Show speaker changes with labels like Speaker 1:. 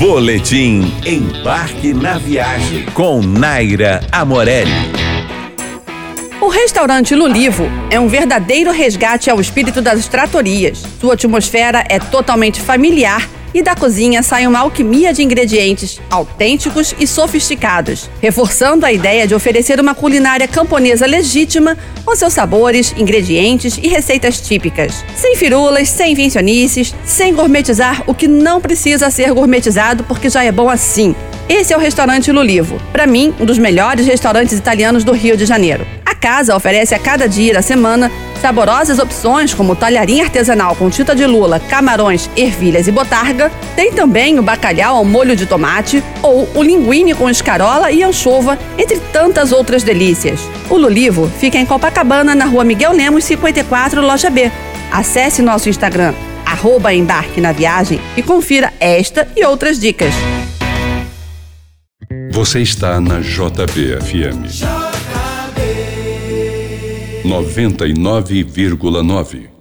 Speaker 1: Boletim Embarque na Viagem com Naira Amorelli.
Speaker 2: O restaurante Lulivo é um verdadeiro resgate ao espírito das tratorias. Sua atmosfera é totalmente familiar e da cozinha sai uma alquimia de ingredientes autênticos e sofisticados, reforçando a ideia de oferecer uma culinária camponesa legítima com seus sabores, ingredientes e receitas típicas. Sem firulas, sem invencionices, sem gourmetizar o que não precisa ser gourmetizado porque já é bom assim. Esse é o restaurante Lulivo, para mim, um dos melhores restaurantes italianos do Rio de Janeiro. A casa oferece a cada dia da semana Saborosas opções como talharim artesanal com tinta de lula, camarões, ervilhas e botarga. Tem também o bacalhau ao molho de tomate ou o linguine com escarola e anchova, entre tantas outras delícias. O Lulivo fica em Copacabana, na rua Miguel Lemos 54, loja B. Acesse nosso Instagram, arroba embarque na viagem e confira esta e outras dicas.
Speaker 3: Você está na JBFM. 99,9